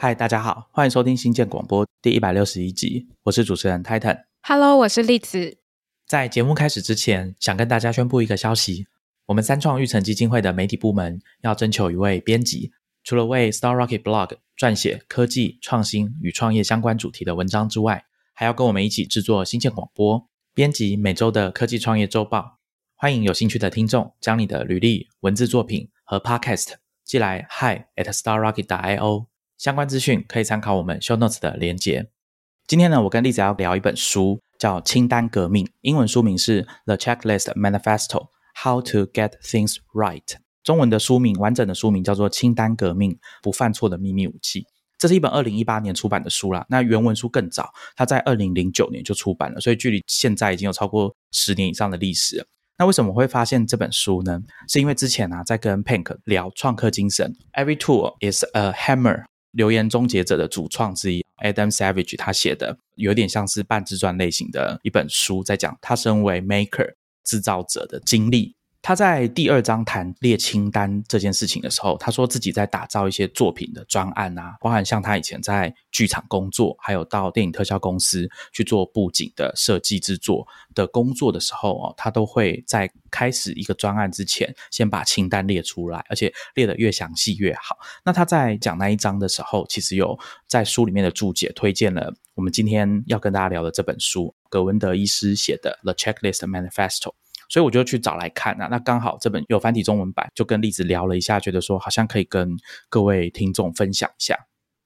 嗨，大家好，欢迎收听新建广播第一百六十一集，我是主持人 Titan。Hello，我是栗子。在节目开始之前，想跟大家宣布一个消息：我们三创育成基金会的媒体部门要征求一位编辑，除了为 Star Rocket Blog 撰写科技创新与创业相关主题的文章之外，还要跟我们一起制作新建广播，编辑每周的科技创业周报。欢迎有兴趣的听众将你的履历、文字作品和 Podcast 寄来 hi at starrocket.io。相关资讯可以参考我们 show notes 的连结。今天呢，我跟栗子要聊一本书，叫《清单革命》，英文书名是《The Checklist Manifesto: How to Get Things Right》，中文的书名完整的书名叫做《清单革命：不犯错的秘密武器》。这是一本二零一八年出版的书啦，那原文书更早，它在二零零九年就出版了，所以距离现在已经有超过十年以上的历史。那为什么会发现这本书呢？是因为之前啊，在跟 Pink 聊创客精神，Every tool is a hammer。留言终结者的主创之一 Adam Savage 他写的有点像是半自传类型的一本书，在讲他身为 maker 制造者的经历。他在第二章谈列清单这件事情的时候，他说自己在打造一些作品的专案啊，包含像他以前在剧场工作，还有到电影特效公司去做布景的设计制作的工作的时候哦，他都会在开始一个专案之前，先把清单列出来，而且列得越详细越好。那他在讲那一章的时候，其实有在书里面的注解推荐了我们今天要跟大家聊的这本书，葛文德医师写的《The Checklist Manifesto》。所以我就去找来看啊，那刚好这本有繁体中文版，就跟栗子聊了一下，觉得说好像可以跟各位听众分享一下。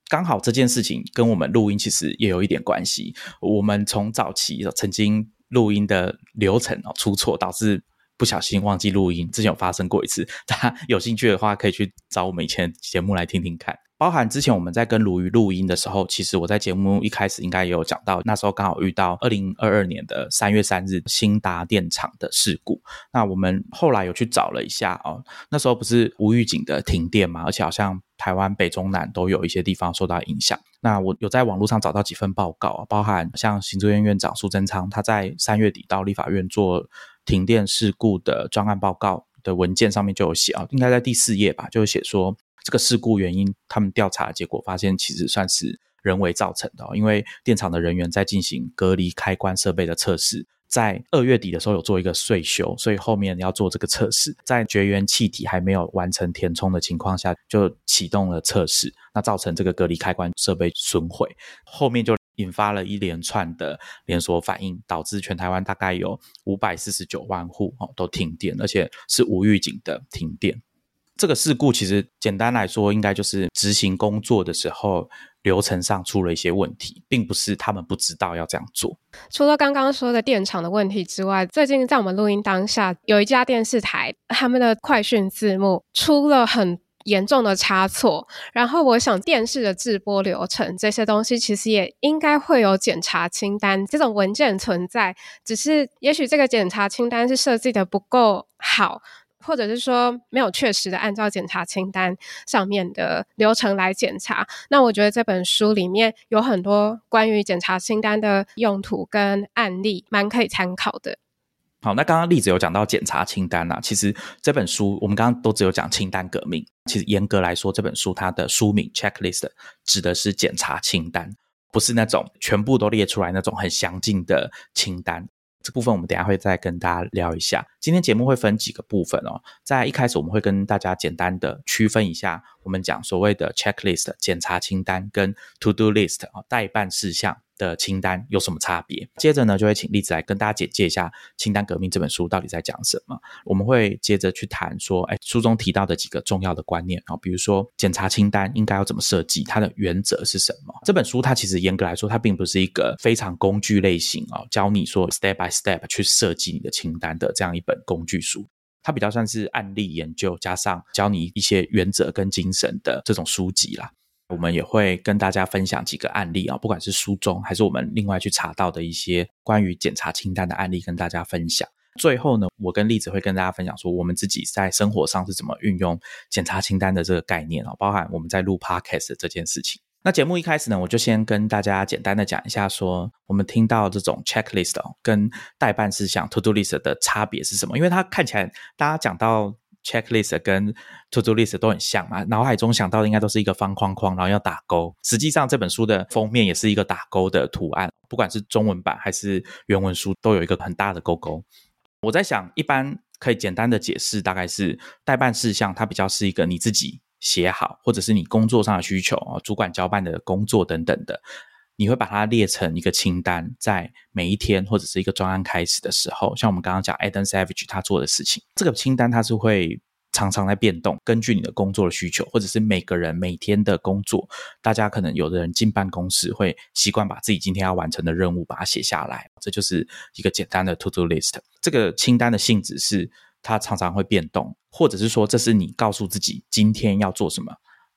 刚好这件事情跟我们录音其实也有一点关系。我们从早期曾经录音的流程哦出错，导致不小心忘记录音，之前有发生过一次。大家有兴趣的话，可以去找我们以前节目来听听看。包含之前我们在跟鲁豫录音的时候，其实我在节目一开始应该也有讲到，那时候刚好遇到二零二二年的三月三日新达电厂的事故。那我们后来有去找了一下哦，那时候不是无预警的停电嘛，而且好像台湾北中南都有一些地方受到影响。那我有在网络上找到几份报告，包含像行政院院长苏贞昌他在三月底到立法院做停电事故的专案报告的文件上面就有写啊，应该在第四页吧，就有写说。这个事故原因，他们调查结果发现，其实算是人为造成的。因为电厂的人员在进行隔离开关设备的测试，在二月底的时候有做一个岁修，所以后面要做这个测试，在绝缘气体还没有完成填充的情况下，就启动了测试，那造成这个隔离开关设备损毁，后面就引发了一连串的连锁反应，导致全台湾大概有五百四十九万户哦都停电，而且是无预警的停电。这个事故其实简单来说，应该就是执行工作的时候流程上出了一些问题，并不是他们不知道要这样做。除了刚刚说的电厂的问题之外，最近在我们录音当下，有一家电视台他们的快讯字幕出了很严重的差错。然后我想，电视的制播流程这些东西，其实也应该会有检查清单这种文件存在，只是也许这个检查清单是设计的不够好。或者是说没有确实的按照检查清单上面的流程来检查，那我觉得这本书里面有很多关于检查清单的用途跟案例，蛮可以参考的。好，那刚刚例子有讲到检查清单啦，其实这本书我们刚刚都只有讲清单革命，其实严格来说，这本书它的书名 checklist 指的是检查清单，不是那种全部都列出来那种很详尽的清单。这部分我们等下会再跟大家聊一下。今天节目会分几个部分哦，在一开始我们会跟大家简单的区分一下，我们讲所谓的 checklist 检查清单跟 to do list 啊待办事项。的清单有什么差别？接着呢，就会请例子来跟大家简介一下《清单革命》这本书到底在讲什么。我们会接着去谈说，哎，书中提到的几个重要的观念啊，比如说检查清单应该要怎么设计，它的原则是什么？这本书它其实严格来说，它并不是一个非常工具类型啊，教你说 step by step 去设计你的清单的这样一本工具书。它比较算是案例研究加上教你一些原则跟精神的这种书籍啦。我们也会跟大家分享几个案例啊，不管是书中还是我们另外去查到的一些关于检查清单的案例，跟大家分享。最后呢，我跟栗子会跟大家分享说，我们自己在生活上是怎么运用检查清单的这个概念啊，包含我们在录 podcast 这件事情。那节目一开始呢，我就先跟大家简单的讲一下，说我们听到这种 checklist 哦，跟代办事项 to do list 的差别是什么？因为它看起来大家讲到 checklist 跟 to do list 都很像嘛，脑海中想到的应该都是一个方框框，然后要打勾。实际上这本书的封面也是一个打勾的图案，不管是中文版还是原文书，都有一个很大的勾勾。我在想，一般可以简单的解释，大概是代办事项，它比较是一个你自己写好，或者是你工作上的需求啊，主管交办的工作等等的。你会把它列成一个清单，在每一天或者是一个专案开始的时候，像我们刚刚讲 Adam Savage 他做的事情，这个清单它是会常常在变动，根据你的工作的需求，或者是每个人每天的工作，大家可能有的人进办公室会习惯把自己今天要完成的任务把它写下来，这就是一个简单的 To Do List。这个清单的性质是它常常会变动，或者是说这是你告诉自己今天要做什么，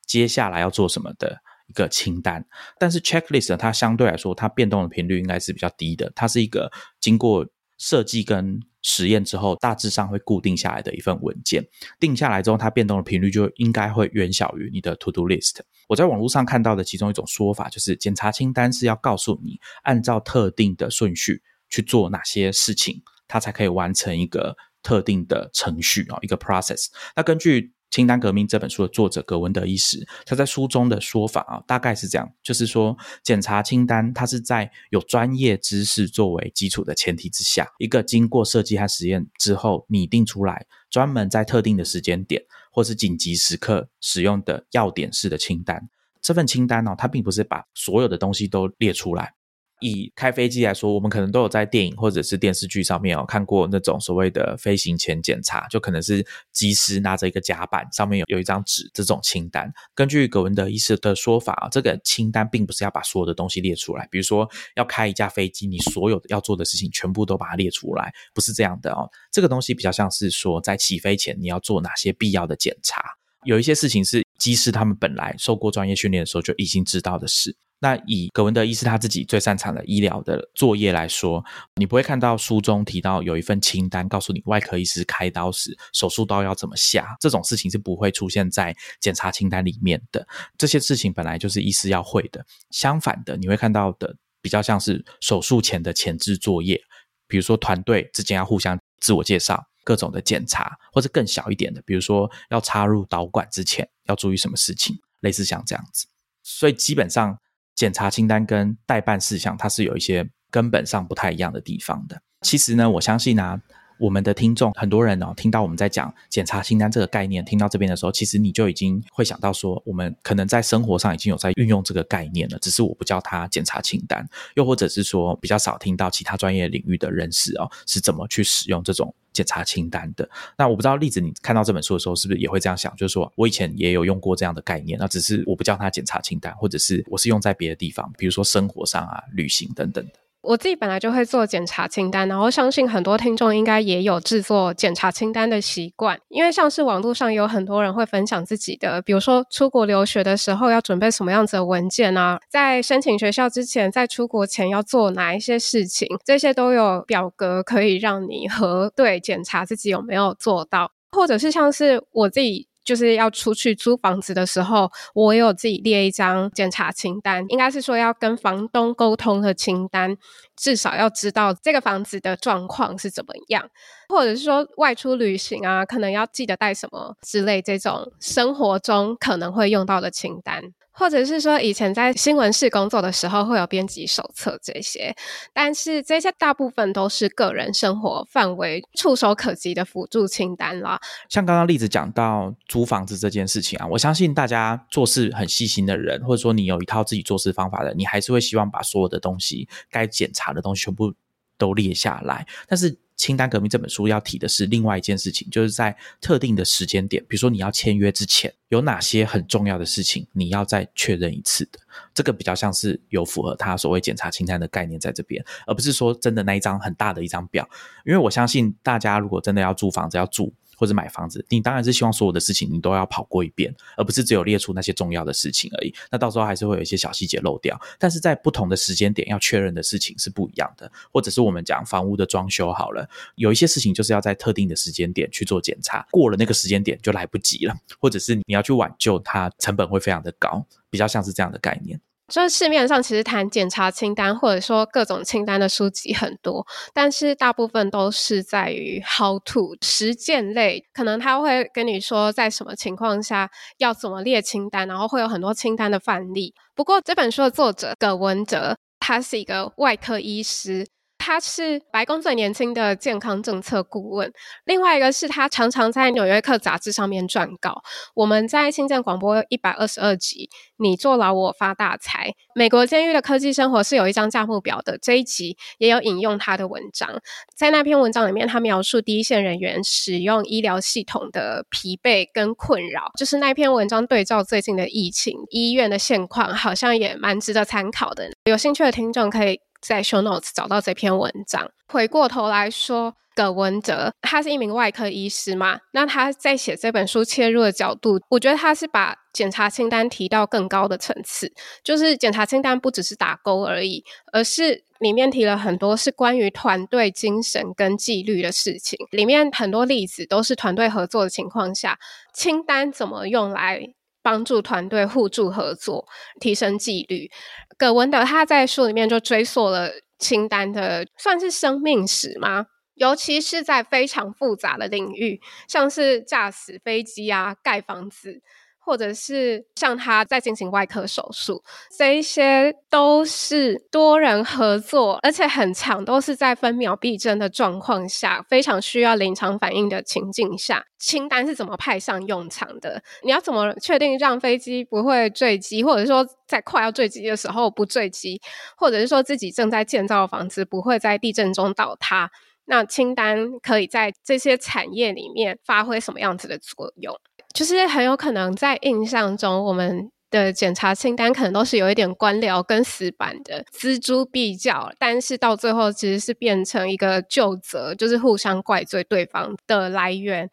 接下来要做什么的。一个清单，但是 checklist 它相对来说，它变动的频率应该是比较低的。它是一个经过设计跟实验之后，大致上会固定下来的一份文件。定下来之后，它变动的频率就应该会远小于你的 to do list。我在网络上看到的其中一种说法，就是检查清单是要告诉你按照特定的顺序去做哪些事情，它才可以完成一个特定的程序啊，一个 process。那根据《清单革命》这本书的作者格文德医师，他在书中的说法啊，大概是这样，就是说，检查清单，它是在有专业知识作为基础的前提之下，一个经过设计和实验之后拟定出来，专门在特定的时间点或是紧急时刻使用的要点式的清单。这份清单呢，它并不是把所有的东西都列出来。以开飞机来说，我们可能都有在电影或者是电视剧上面有看过那种所谓的飞行前检查，就可能是机师拿着一个甲板，上面有有一张纸这种清单。根据葛文德医师的说法，这个清单并不是要把所有的东西列出来，比如说要开一架飞机，你所有的要做的事情全部都把它列出来，不是这样的哦。这个东西比较像是说，在起飞前你要做哪些必要的检查，有一些事情是机师他们本来受过专业训练的时候就已经知道的事。那以葛文德医师他自己最擅长的医疗的作业来说，你不会看到书中提到有一份清单告诉你外科医师开刀时手术刀要怎么下，这种事情是不会出现在检查清单里面的。这些事情本来就是医师要会的。相反的，你会看到的比较像是手术前的前置作业，比如说团队之间要互相自我介绍、各种的检查，或者更小一点的，比如说要插入导管之前要注意什么事情，类似像这样子。所以基本上。检查清单跟代办事项，它是有一些根本上不太一样的地方的。其实呢，我相信啊，我们的听众很多人哦，听到我们在讲检查清单这个概念，听到这边的时候，其实你就已经会想到说，我们可能在生活上已经有在运用这个概念了，只是我不叫它检查清单，又或者是说比较少听到其他专业领域的人士哦是怎么去使用这种。检查清单的那我不知道，例子你看到这本书的时候，是不是也会这样想？就是说我以前也有用过这样的概念，那只是我不叫它检查清单，或者是我是用在别的地方，比如说生活上啊、旅行等等的。我自己本来就会做检查清单，然后相信很多听众应该也有制作检查清单的习惯。因为像是网络上有很多人会分享自己的，比如说出国留学的时候要准备什么样子的文件啊，在申请学校之前，在出国前要做哪一些事情，这些都有表格可以让你核对检查自己有没有做到，或者是像是我自己。就是要出去租房子的时候，我有自己列一张检查清单，应该是说要跟房东沟通的清单，至少要知道这个房子的状况是怎么样，或者是说外出旅行啊，可能要记得带什么之类这种生活中可能会用到的清单。或者是说，以前在新闻室工作的时候会有编辑手册这些，但是这些大部分都是个人生活范围触手可及的辅助清单啦。像刚刚例子讲到租房子这件事情啊，我相信大家做事很细心的人，或者说你有一套自己做事方法的，你还是会希望把所有的东西该检查的东西全部都列下来，但是。清单革命这本书要提的是另外一件事情，就是在特定的时间点，比如说你要签约之前，有哪些很重要的事情你要再确认一次的。这个比较像是有符合他所谓检查清单的概念在这边，而不是说真的那一张很大的一张表。因为我相信大家如果真的要租房子要住。或者买房子，你当然是希望所有的事情你都要跑过一遍，而不是只有列出那些重要的事情而已。那到时候还是会有一些小细节漏掉。但是在不同的时间点要确认的事情是不一样的。或者是我们讲房屋的装修好了，有一些事情就是要在特定的时间点去做检查，过了那个时间点就来不及了，或者是你要去挽救它，成本会非常的高，比较像是这样的概念。就是市面上其实谈检查清单或者说各种清单的书籍很多，但是大部分都是在于 how to 实践类，可能他会跟你说在什么情况下要怎么列清单，然后会有很多清单的范例。不过这本书的作者葛文哲，他是一个外科医师。他是白宫最年轻的健康政策顾问，另外一个是他常常在《纽约客》杂志上面撰稿。我们在新建广播一百二十二集，你坐牢我发大财。美国监狱的科技生活是有一张价目表的，这一集也有引用他的文章。在那篇文章里面，他描述第一线人员使用医疗系统的疲惫跟困扰。就是那篇文章对照最近的疫情，医院的现况好像也蛮值得参考的。有兴趣的听众可以。在 show notes 找到这篇文章。回过头来说，葛文哲他是一名外科医师嘛？那他在写这本书切入的角度，我觉得他是把检查清单提到更高的层次。就是检查清单不只是打勾而已，而是里面提了很多是关于团队精神跟纪律的事情。里面很多例子都是团队合作的情况下，清单怎么用来帮助团队互助合作、提升纪律。葛文德他在书里面就追溯了清单的，算是生命史吗？尤其是在非常复杂的领域，像是驾驶飞机啊、盖房子。或者是像他在进行外科手术，这一些都是多人合作，而且很长，都是在分秒必争的状况下，非常需要临场反应的情境下，清单是怎么派上用场的？你要怎么确定让飞机不会坠机，或者说在快要坠机的时候不坠机，或者是说自己正在建造的房子不会在地震中倒塌？那清单可以在这些产业里面发挥什么样子的作用？就是很有可能在印象中，我们的检查清单可能都是有一点官僚跟死板的锱铢必较，但是到最后其实是变成一个旧责，就是互相怪罪对方的来源。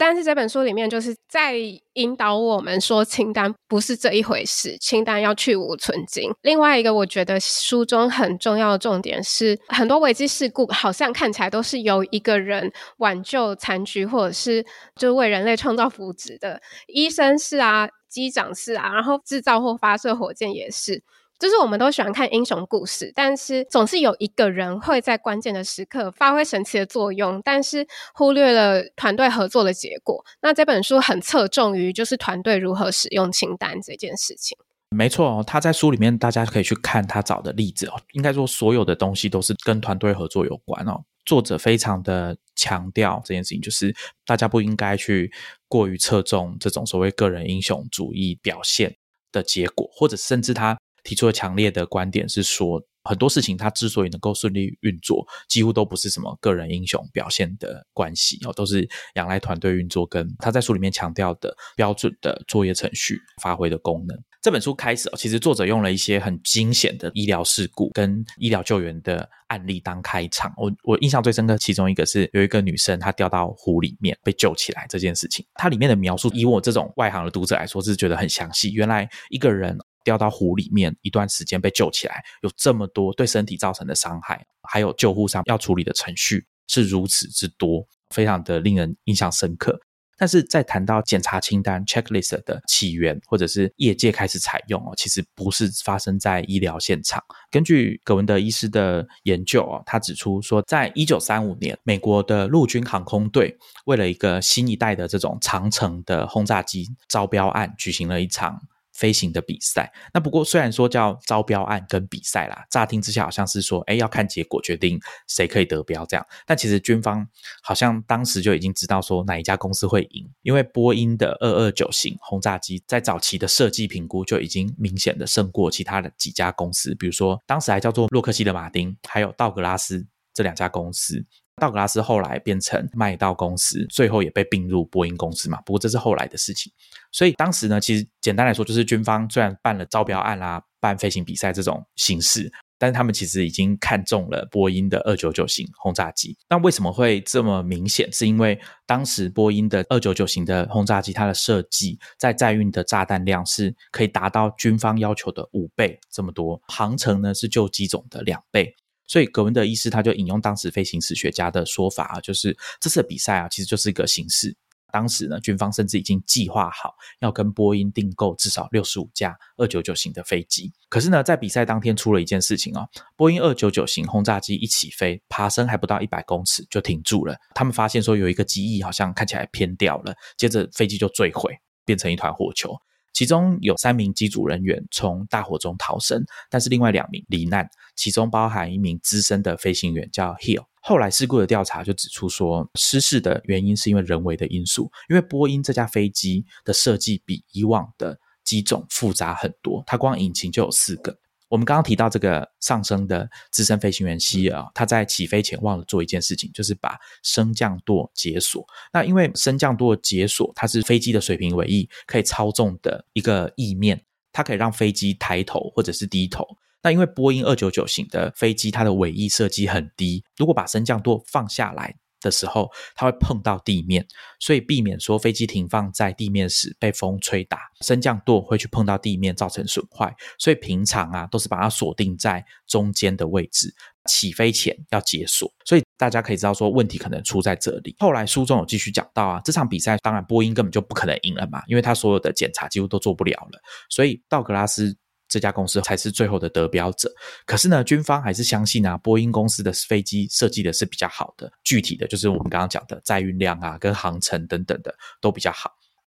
但是这本书里面就是在引导我们说，清单不是这一回事，清单要去无存精。另外一个，我觉得书中很重要的重点是，很多危机事故好像看起来都是由一个人挽救残局，或者是就为人类创造福祉的。医生是啊，机长是啊，然后制造或发射火箭也是。就是我们都喜欢看英雄故事，但是总是有一个人会在关键的时刻发挥神奇的作用，但是忽略了团队合作的结果。那这本书很侧重于就是团队如何使用清单这件事情。没错，他在书里面大家可以去看他找的例子哦。应该说所有的东西都是跟团队合作有关哦。作者非常的强调这件事情，就是大家不应该去过于侧重这种所谓个人英雄主义表现的结果，或者甚至他。提出了强烈的观点，是说很多事情它之所以能够顺利运作，几乎都不是什么个人英雄表现的关系哦，都是仰赖团队运作跟他在书里面强调的标准的作业程序发挥的功能。这本书开始哦，其实作者用了一些很惊险的医疗事故跟医疗救援的案例当开场。我我印象最深刻，其中一个是有一个女生她掉到湖里面被救起来这件事情，它里面的描述以我这种外行的读者来说是觉得很详细。原来一个人。掉到湖里面一段时间被救起来，有这么多对身体造成的伤害，还有救护上要处理的程序是如此之多，非常的令人印象深刻。但是在谈到检查清单 （checklist） 的起源，或者是业界开始采用哦，其实不是发生在医疗现场。根据葛文德医师的研究哦，他指出说，在一九三五年，美国的陆军航空队为了一个新一代的这种长城的轰炸机招标案，举行了一场。飞行的比赛，那不过虽然说叫招标案跟比赛啦，乍听之下好像是说，哎，要看结果决定谁可以得标这样。但其实军方好像当时就已经知道说哪一家公司会赢，因为波音的二二九型轰炸机在早期的设计评估就已经明显的胜过其他的几家公司，比如说当时还叫做洛克希德马丁，还有道格拉斯这两家公司。道格拉斯后来变成麦道公司，最后也被并入波音公司嘛。不过这是后来的事情。所以当时呢，其实简单来说，就是军方虽然办了招标案啦、办飞行比赛这种形式，但是他们其实已经看中了波音的二九九型轰炸机。那为什么会这么明显？是因为当时波音的二九九型的轰炸机，它的设计在载运的炸弹量是可以达到军方要求的五倍这么多，航程呢是旧机种的两倍。所以葛文德医师他就引用当时飞行史学家的说法啊，就是这次比赛啊，其实就是一个形式。当时呢，军方甚至已经计划好要跟波音订购至少六十五架二九九型的飞机。可是呢，在比赛当天出了一件事情哦，波音二九九型轰炸机一起飞，爬升还不到一百公尺就停住了。他们发现说有一个机翼好像看起来偏掉了，接着飞机就坠毁，变成一团火球。其中有三名机组人员从大火中逃生，但是另外两名罹难，其中包含一名资深的飞行员叫 Hill。后来事故的调查就指出说，失事的原因是因为人为的因素，因为波音这架飞机的设计比以往的机种复杂很多，它光引擎就有四个。我们刚刚提到这个上升的资深飞行员希尔，他在起飞前忘了做一件事情，就是把升降舵解锁。那因为升降舵解锁，它是飞机的水平尾翼可以操纵的一个翼面，它可以让飞机抬头或者是低头。那因为波音二九九型的飞机，它的尾翼设计很低，如果把升降舵放下来。的时候，它会碰到地面，所以避免说飞机停放在地面时被风吹打，升降舵会去碰到地面造成损坏。所以平常啊，都是把它锁定在中间的位置，起飞前要解锁。所以大家可以知道说问题可能出在这里。后来书中有继续讲到啊，这场比赛当然波音根本就不可能赢了嘛，因为他所有的检查几乎都做不了了，所以道格拉斯。这家公司才是最后的得标者。可是呢，军方还是相信啊，波音公司的飞机设计的是比较好的。具体的就是我们刚刚讲的载运量啊，跟航程等等的都比较好。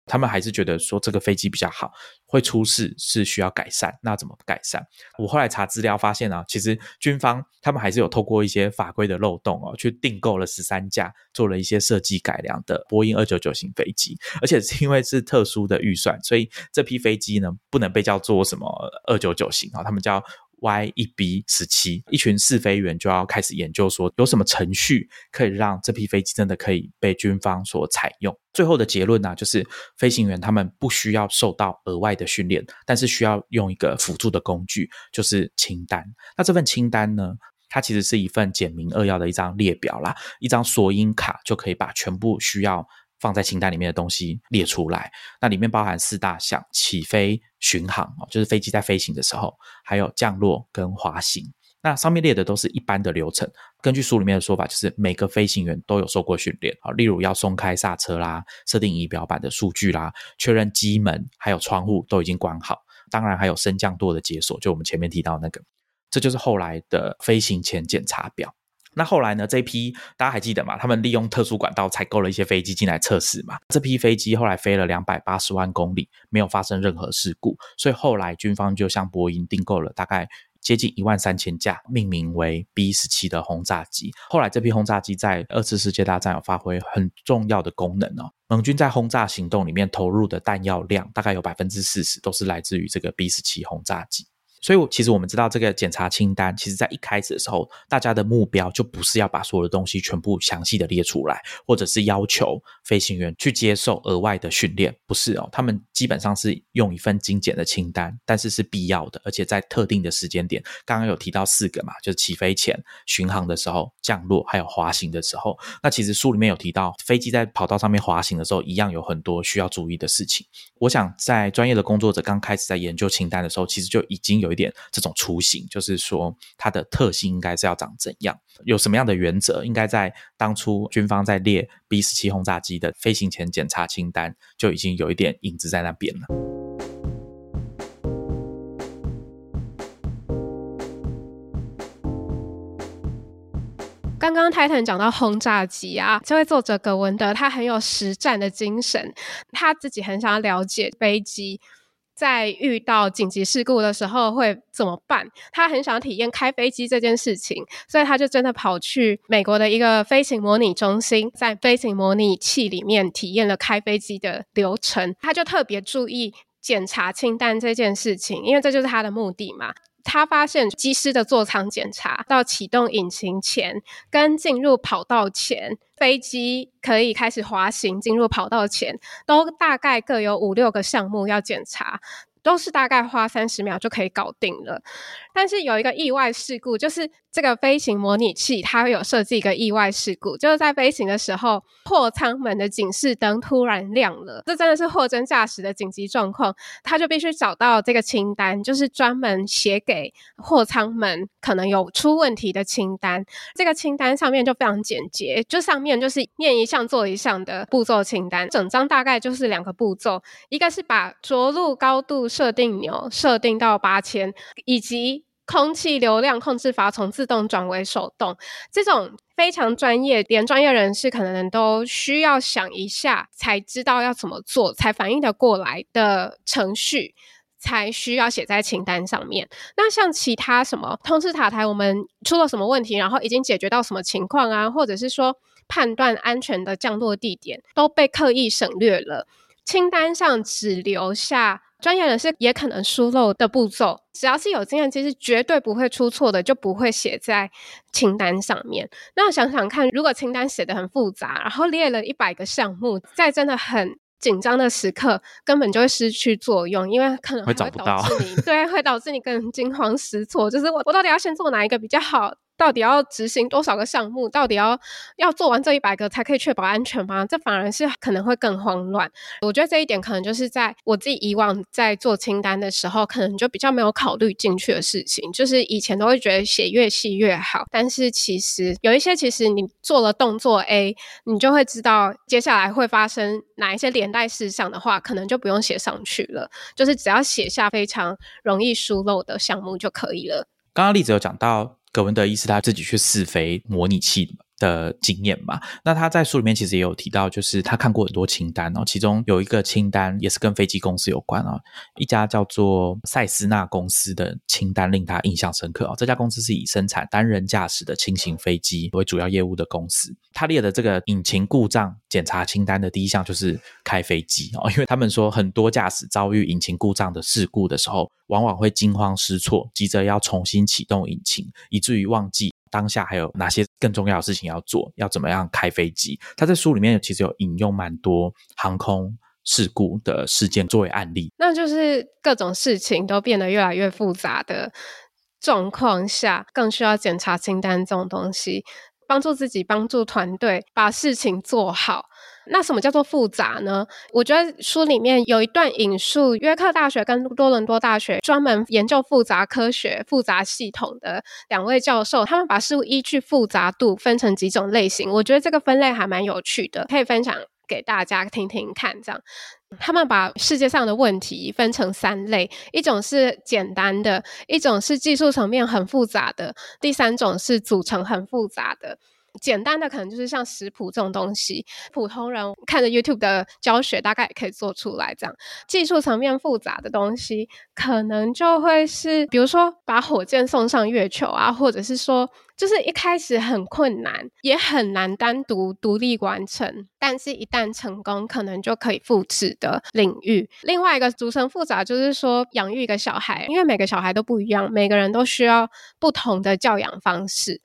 他们还是觉得说这个飞机比较好，会出事是需要改善。那怎么改善？我后来查资料发现啊，其实军方他们还是有透过一些法规的漏洞哦，去订购了十三架，做了一些设计改良的波音二九九型飞机。而且因为是特殊的预算，所以这批飞机呢不能被叫做什么二九九型啊，他们叫。Y 一 B 十七，一群试飞员就要开始研究说有什么程序可以让这批飞机真的可以被军方所采用。最后的结论呢，就是飞行员他们不需要受到额外的训练，但是需要用一个辅助的工具，就是清单。那这份清单呢，它其实是一份简明扼要的一张列表啦，一张索引卡就可以把全部需要。放在清单里面的东西列出来，那里面包含四大项：起飞、巡航哦，就是飞机在飞行的时候；还有降落跟滑行。那上面列的都是一般的流程。根据书里面的说法，就是每个飞行员都有受过训练啊，例如要松开刹车啦、设定仪表板的数据啦、确认机门还有窗户都已经关好。当然还有升降舵的解锁，就我们前面提到那个，这就是后来的飞行前检查表。那后来呢？这批大家还记得吗？他们利用特殊管道采购了一些飞机进来测试嘛。这批飞机后来飞了两百八十万公里，没有发生任何事故。所以后来军方就向波音订购了大概接近一万三千架，命名为 B 十七的轰炸机。后来这批轰炸机在二次世界大战有发挥很重要的功能哦。盟军在轰炸行动里面投入的弹药量大概有百分之四十都是来自于这个 B 十七轰炸机。所以，其实我们知道这个检查清单，其实在一开始的时候，大家的目标就不是要把所有的东西全部详细的列出来，或者是要求飞行员去接受额外的训练，不是哦。他们基本上是用一份精简的清单，但是是必要的，而且在特定的时间点。刚刚有提到四个嘛，就是起飞前、巡航的时候、降落还有滑行的时候。那其实书里面有提到，飞机在跑道上面滑行的时候，一样有很多需要注意的事情。我想，在专业的工作者刚开始在研究清单的时候，其实就已经有一。点这种雏形，就是说它的特性应该是要长怎样，有什么样的原则，应该在当初军方在列 B 十七轰炸机的飞行前检查清单就已经有一点影子在那边了。刚刚泰坦讲到轰炸机啊，这位作者葛文德他很有实战的精神，他自己很想要了解飞机。在遇到紧急事故的时候会怎么办？他很想体验开飞机这件事情，所以他就真的跑去美国的一个飞行模拟中心，在飞行模拟器里面体验了开飞机的流程。他就特别注意检查清单这件事情，因为这就是他的目的嘛。他发现机师的座舱检查到启动引擎前，跟进入跑道前，飞机可以开始滑行进入跑道前，都大概各有五六个项目要检查，都是大概花三十秒就可以搞定了。但是有一个意外事故，就是这个飞行模拟器它有设计一个意外事故，就是在飞行的时候，货舱门的警示灯突然亮了，这真的是货真价实的紧急状况，他就必须找到这个清单，就是专门写给货舱门可能有出问题的清单。这个清单上面就非常简洁，就上面就是念一项做一项的步骤清单，整张大概就是两个步骤，一个是把着陆高度设定钮设定到八千，以及空气流量控制阀从自动转为手动，这种非常专业，连专业人士可能都需要想一下才知道要怎么做，才反应得过来的程序，才需要写在清单上面。那像其他什么通知塔台，我们出了什么问题，然后已经解决到什么情况啊，或者是说判断安全的降落地点，都被刻意省略了，清单上只留下。专业人士也可能疏漏的步骤，只要是有经验，其实绝对不会出错的，就不会写在清单上面。那想想看，如果清单写的很复杂，然后列了一百个项目，在真的很紧张的时刻，根本就会失去作用，因为可能会导致你 对，会导致你更惊慌失措。就是我，我到底要先做哪一个比较好？到底要执行多少个项目？到底要要做完这一百个才可以确保安全吗？这反而是可能会更慌乱。我觉得这一点可能就是在我自己以往在做清单的时候，可能就比较没有考虑进去的事情。就是以前都会觉得写越细越好，但是其实有一些，其实你做了动作 A，你就会知道接下来会发生哪一些连带事项的话，可能就不用写上去了。就是只要写下非常容易疏漏的项目就可以了。刚刚例子有讲到。葛文德医师他自己去试飞模拟器的经验嘛？那他在书里面其实也有提到，就是他看过很多清单哦，其中有一个清单也是跟飞机公司有关啊，一家叫做塞斯纳公司的清单令他印象深刻哦。这家公司是以生产单人驾驶的轻型飞机为主要业务的公司。他列的这个引擎故障检查清单的第一项就是开飞机哦，因为他们说很多驾驶遭遇引擎故障的事故的时候。往往会惊慌失措，急着要重新启动引擎，以至于忘记当下还有哪些更重要的事情要做，要怎么样开飞机。他在书里面其实有引用蛮多航空事故的事件作为案例，那就是各种事情都变得越来越复杂的状况下，更需要检查清单这种东西，帮助自己，帮助团队把事情做好。那什么叫做复杂呢？我觉得书里面有一段引述约克大学跟多伦多大学专门研究复杂科学、复杂系统的两位教授，他们把事物依据复杂度分成几种类型。我觉得这个分类还蛮有趣的，可以分享给大家听听看。这样，他们把世界上的问题分成三类：一种是简单的，一种是技术层面很复杂的，第三种是组成很复杂的。简单的可能就是像食谱这种东西，普通人看着 YouTube 的教学大概也可以做出来。这样技术层面复杂的东西，可能就会是比如说把火箭送上月球啊，或者是说就是一开始很困难，也很难单独独立完成，但是一旦成功，可能就可以复制的领域。另外一个组成复杂，就是说养育一个小孩，因为每个小孩都不一样，每个人都需要不同的教养方式。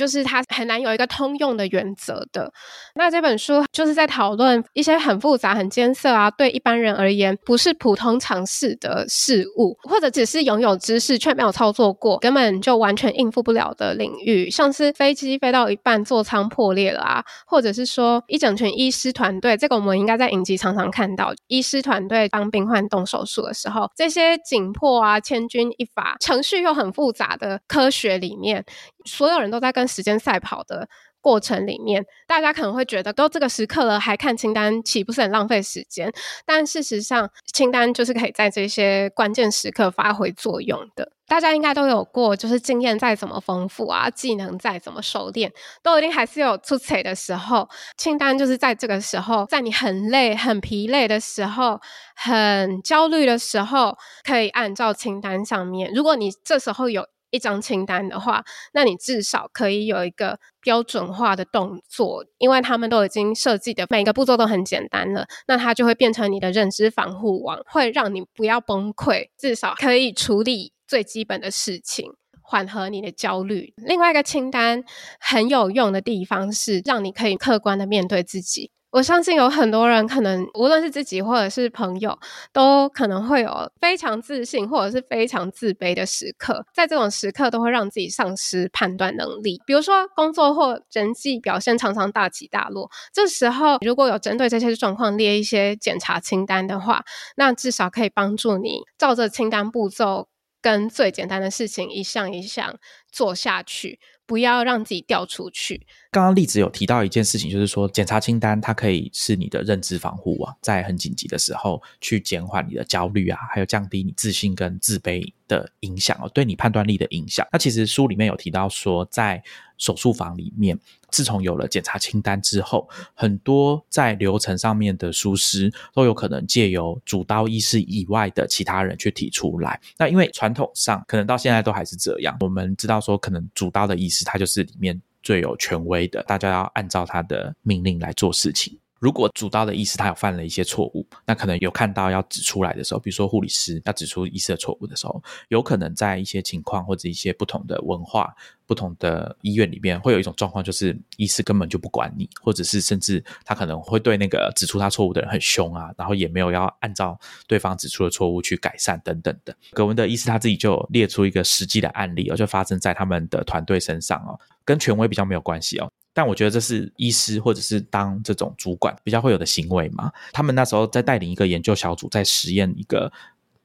就是它很难有一个通用的原则的。那这本书就是在讨论一些很复杂、很艰涩啊，对一般人而言不是普通常识的事物，或者只是拥有知识却没有操作过，根本就完全应付不了的领域，像是飞机飞到一半座舱破裂了啊，或者是说一整群医师团队，这个我们应该在影集常常看到，医师团队帮病患动手术的时候，这些紧迫啊、千钧一发、程序又很复杂的科学里面。所有人都在跟时间赛跑的过程里面，大家可能会觉得，都这个时刻了，还看清单，岂不是很浪费时间？但事实上，清单就是可以在这些关键时刻发挥作用的。大家应该都有过，就是经验再怎么丰富啊，技能再怎么熟练，都一定还是有出彩的时候。清单就是在这个时候，在你很累、很疲累的时候、很焦虑的时候，可以按照清单上面。如果你这时候有。一张清单的话，那你至少可以有一个标准化的动作，因为他们都已经设计的每个步骤都很简单了，那它就会变成你的认知防护网，会让你不要崩溃，至少可以处理最基本的事情，缓和你的焦虑。另外一个清单很有用的地方是，让你可以客观的面对自己。我相信有很多人可能，无论是自己或者是朋友，都可能会有非常自信或者是非常自卑的时刻。在这种时刻，都会让自己丧失判断能力。比如说，工作或人际表现常常大起大落，这时候如果有针对这些状况列一些检查清单的话，那至少可以帮助你照着清单步骤，跟最简单的事情一项一项做下去。不要让自己掉出去。刚刚例子有提到一件事情，就是说检查清单它可以是你的认知防护啊，在很紧急的时候去减缓你的焦虑啊，还有降低你自信跟自卑的影响哦，对你判断力的影响。那其实书里面有提到说，在手术房里面，自从有了检查清单之后，很多在流程上面的疏失都有可能借由主刀医师以外的其他人去提出来。那因为传统上可能到现在都还是这样，我们知道说可能主刀的医师他就是里面最有权威的，大家要按照他的命令来做事情。如果主刀的医师他有犯了一些错误，那可能有看到要指出来的时候，比如说护理师要指出医师的错误的时候，有可能在一些情况或者一些不同的文化、不同的医院里面，会有一种状况，就是医师根本就不管你，或者是甚至他可能会对那个指出他错误的人很凶啊，然后也没有要按照对方指出的错误去改善等等的。葛文的医师他自己就列出一个实际的案例，哦，就发生在他们的团队身上哦，跟权威比较没有关系哦。但我觉得这是医师或者是当这种主管比较会有的行为嘛。他们那时候在带领一个研究小组，在实验一个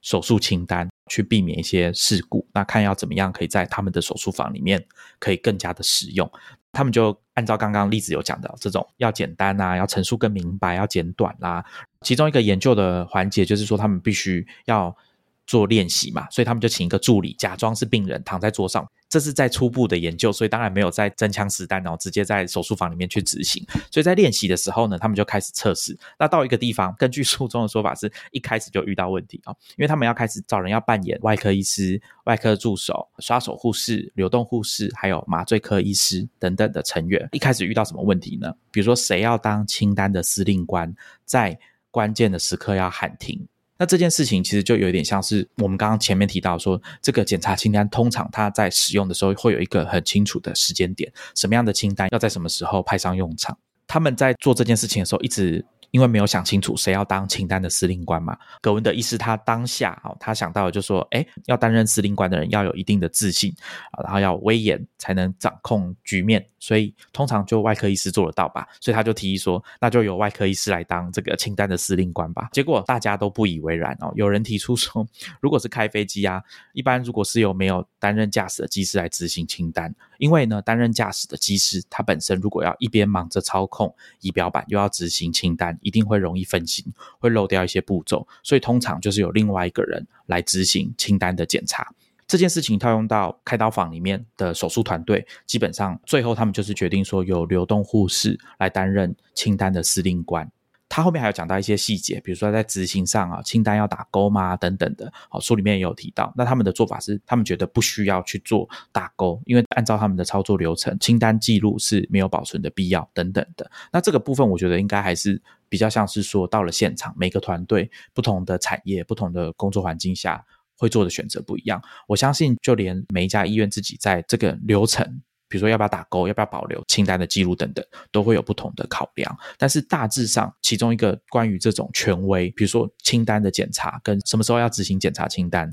手术清单，去避免一些事故。那看要怎么样可以在他们的手术房里面可以更加的实用。他们就按照刚刚例子有讲的这种要简单啊，要陈述更明白，要简短啦。其中一个研究的环节就是说，他们必须要。做练习嘛，所以他们就请一个助理假装是病人躺在桌上。这是在初步的研究，所以当然没有在真枪实弹，然后直接在手术房里面去执行。所以在练习的时候呢，他们就开始测试。那到一个地方，根据书中的说法，是一开始就遇到问题啊，因为他们要开始找人要扮演外科医师、外科助手、刷手护士、流动护士，还有麻醉科医师等等的成员。一开始遇到什么问题呢？比如说谁要当清单的司令官，在关键的时刻要喊停。那这件事情其实就有点像是我们刚刚前面提到说，这个检查清单通常它在使用的时候会有一个很清楚的时间点，什么样的清单要在什么时候派上用场。他们在做这件事情的时候一直。因为没有想清楚谁要当清单的司令官嘛，葛文的意思，他当下哦，他想到就说，哎，要担任司令官的人要有一定的自信，然后要威严，才能掌控局面，所以通常就外科医师做得到吧，所以他就提议说，那就由外科医师来当这个清单的司令官吧。结果大家都不以为然哦，有人提出说，如果是开飞机啊，一般如果是由没有担任驾驶的机师来执行清单。因为呢，担任驾驶的机师，他本身如果要一边忙着操控仪表板，又要执行清单，一定会容易分心，会漏掉一些步骤。所以通常就是有另外一个人来执行清单的检查。这件事情套用到开刀房里面的手术团队，基本上最后他们就是决定说，有流动护士来担任清单的司令官。他后面还有讲到一些细节，比如说在执行上啊，清单要打勾吗？等等的。好，书里面也有提到。那他们的做法是，他们觉得不需要去做打勾，因为按照他们的操作流程，清单记录是没有保存的必要等等的。那这个部分，我觉得应该还是比较像是说，到了现场，每个团队不同的产业、不同的工作环境下，会做的选择不一样。我相信，就连每一家医院自己在这个流程。比如说要不要打勾，要不要保留清单的记录等等，都会有不同的考量。但是大致上，其中一个关于这种权威，比如说清单的检查跟什么时候要执行检查清单，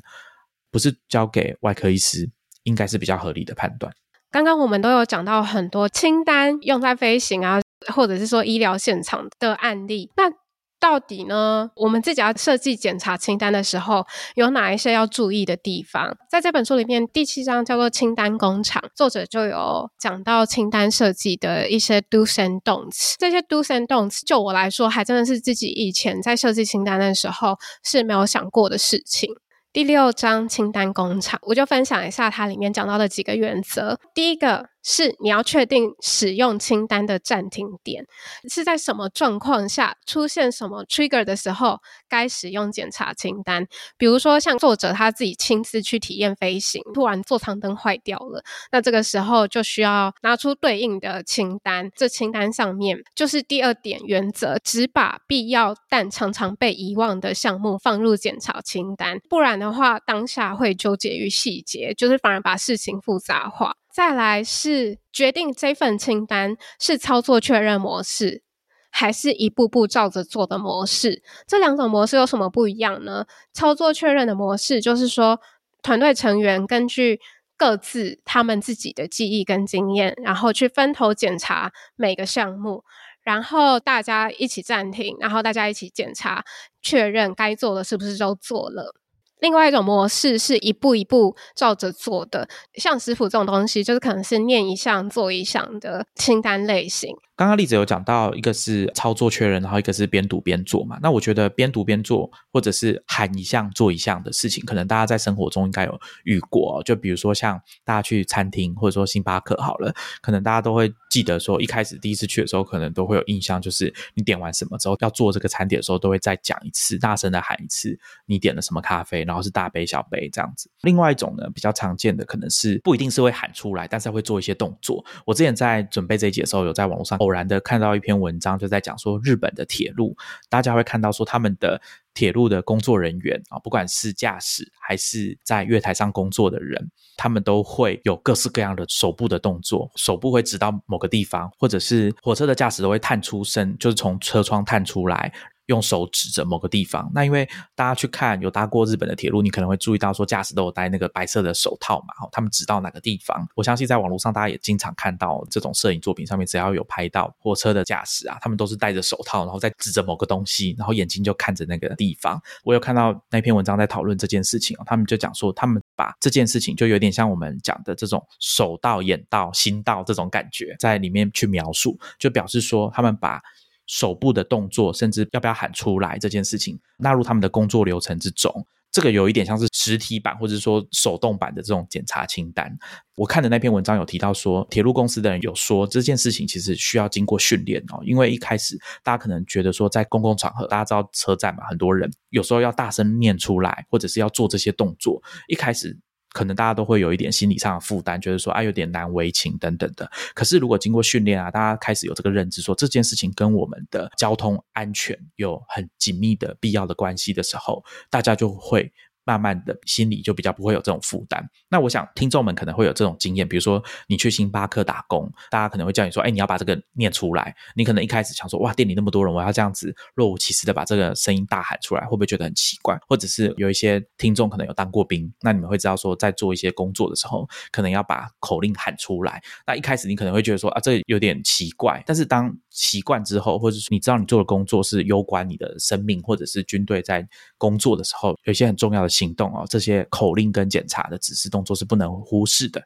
不是交给外科医师，应该是比较合理的判断。刚刚我们都有讲到很多清单用在飞行啊，或者是说医疗现场的案例，那。到底呢？我们自己要设计检查清单的时候，有哪一些要注意的地方？在这本书里面，第七章叫做“清单工厂”，作者就有讲到清单设计的一些 do's and don'ts。这些 do's and don'ts，就我来说，还真的是自己以前在设计清单的时候是没有想过的事情。第六章“清单工厂”，我就分享一下它里面讲到的几个原则。第一个。是你要确定使用清单的暂停点是在什么状况下出现什么 trigger 的时候该使用检查清单。比如说像作者他自己亲自去体验飞行，突然座舱灯坏掉了，那这个时候就需要拿出对应的清单。这清单上面就是第二点原则，只把必要但常常被遗忘的项目放入检查清单，不然的话当下会纠结于细节，就是反而把事情复杂化。再来是决定这份清单是操作确认模式，还是一步步照着做的模式？这两种模式有什么不一样呢？操作确认的模式就是说，团队成员根据各自他们自己的记忆跟经验，然后去分头检查每个项目，然后大家一起暂停，然后大家一起检查确认该做的是不是都做了。另外一种模式是一步一步照着做的，像食谱这种东西，就是可能是念一项做一项的清单类型。刚刚例子有讲到，一个是操作确认，然后一个是边读边做嘛。那我觉得边读边做，或者是喊一项做一项的事情，可能大家在生活中应该有遇过。就比如说像大家去餐厅，或者说星巴克好了，可能大家都会记得说，一开始第一次去的时候，可能都会有印象，就是你点完什么之后要做这个餐点的时候，都会再讲一次，大声的喊一次，你点了什么咖啡，然后是大杯小杯这样子。另外一种呢，比较常见的可能是不一定是会喊出来，但是会做一些动作。我之前在准备这一节的时候，有在网络上。偶然的看到一篇文章，就在讲说日本的铁路，大家会看到说他们的铁路的工作人员啊，不管是驾驶还是在月台上工作的人，他们都会有各式各样的手部的动作，手部会指到某个地方，或者是火车的驾驶都会探出身，就是从车窗探出来。用手指着某个地方，那因为大家去看有搭过日本的铁路，你可能会注意到说驾驶都有戴那个白色的手套嘛，他们指到哪个地方。我相信在网络上大家也经常看到这种摄影作品上面，只要有拍到火车的驾驶啊，他们都是戴着手套，然后在指着某个东西，然后眼睛就看着那个地方。我有看到那篇文章在讨论这件事情他们就讲说，他们把这件事情就有点像我们讲的这种手到、眼到、心到这种感觉在里面去描述，就表示说他们把。手部的动作，甚至要不要喊出来这件事情，纳入他们的工作流程之中，这个有一点像是实体版或者说手动版的这种检查清单。我看的那篇文章有提到说，铁路公司的人有说这件事情其实需要经过训练哦，因为一开始大家可能觉得说，在公共场合，大家知道车站嘛，很多人有时候要大声念出来，或者是要做这些动作，一开始。可能大家都会有一点心理上的负担，觉得说啊有点难为情等等的。可是如果经过训练啊，大家开始有这个认知，说这件事情跟我们的交通安全有很紧密的必要的关系的时候，大家就会。慢慢的心里就比较不会有这种负担。那我想听众们可能会有这种经验，比如说你去星巴克打工，大家可能会叫你说：“哎，你要把这个念出来。”你可能一开始想说：“哇，店里那么多人，我要这样子若无其事的把这个声音大喊出来，会不会觉得很奇怪？”或者是有一些听众可能有当过兵，那你们会知道说，在做一些工作的时候，可能要把口令喊出来。那一开始你可能会觉得说：“啊，这有点奇怪。”但是当习惯之后，或者是你知道你做的工作是攸关你的生命，或者是军队在工作的时候，有一些很重要的。行动哦，这些口令跟检查的指示动作是不能忽视的。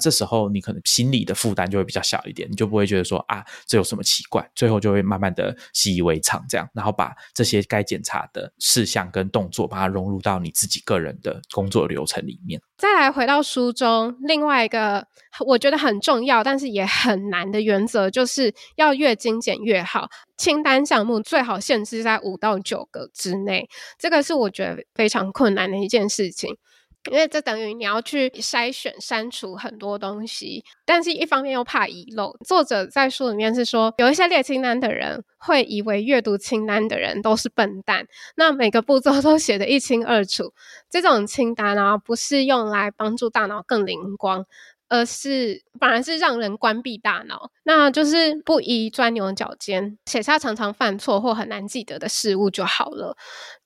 这时候你可能心理的负担就会比较小一点，你就不会觉得说啊，这有什么奇怪？最后就会慢慢的习以为常，这样，然后把这些该检查的事项跟动作，把它融入到你自己个人的工作流程里面。再来回到书中，另外一个我觉得很重要，但是也很难的原则，就是要越精简越好。清单项目最好限制在五到九个之内，这个是我觉得非常困难的一件事情。因为这等于你要去筛选、删除很多东西，但是一方面又怕遗漏。作者在书里面是说，有一些列清单的人会以为阅读清单的人都是笨蛋，那每个步骤都写得一清二楚。这种清单啊，不是用来帮助大脑更灵光，而是反而是让人关闭大脑。那就是不宜钻牛角尖，写下常常犯错或很难记得的事物就好了。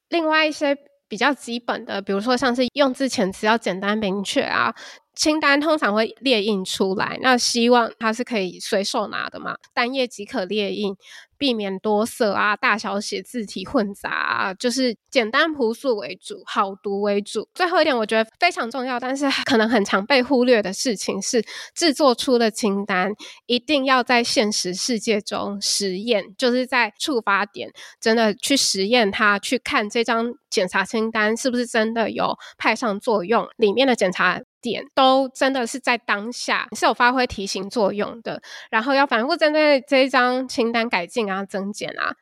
另外一些。比较基本的，比如说像是用字遣词要简单明确啊，清单通常会列印出来，那希望它是可以随手拿的嘛，单页即可列印。避免多色啊，大小写字体混杂，啊，就是简单朴素为主，好读为主。最后一点，我觉得非常重要，但是可能很常被忽略的事情是，制作出的清单一定要在现实世界中实验，就是在触发点真的去实验它，去看这张检查清单是不是真的有派上作用，里面的检查。点都真的是在当下是有发挥提醒作用的，然后要反复针对这一张清单改进啊、增减啊。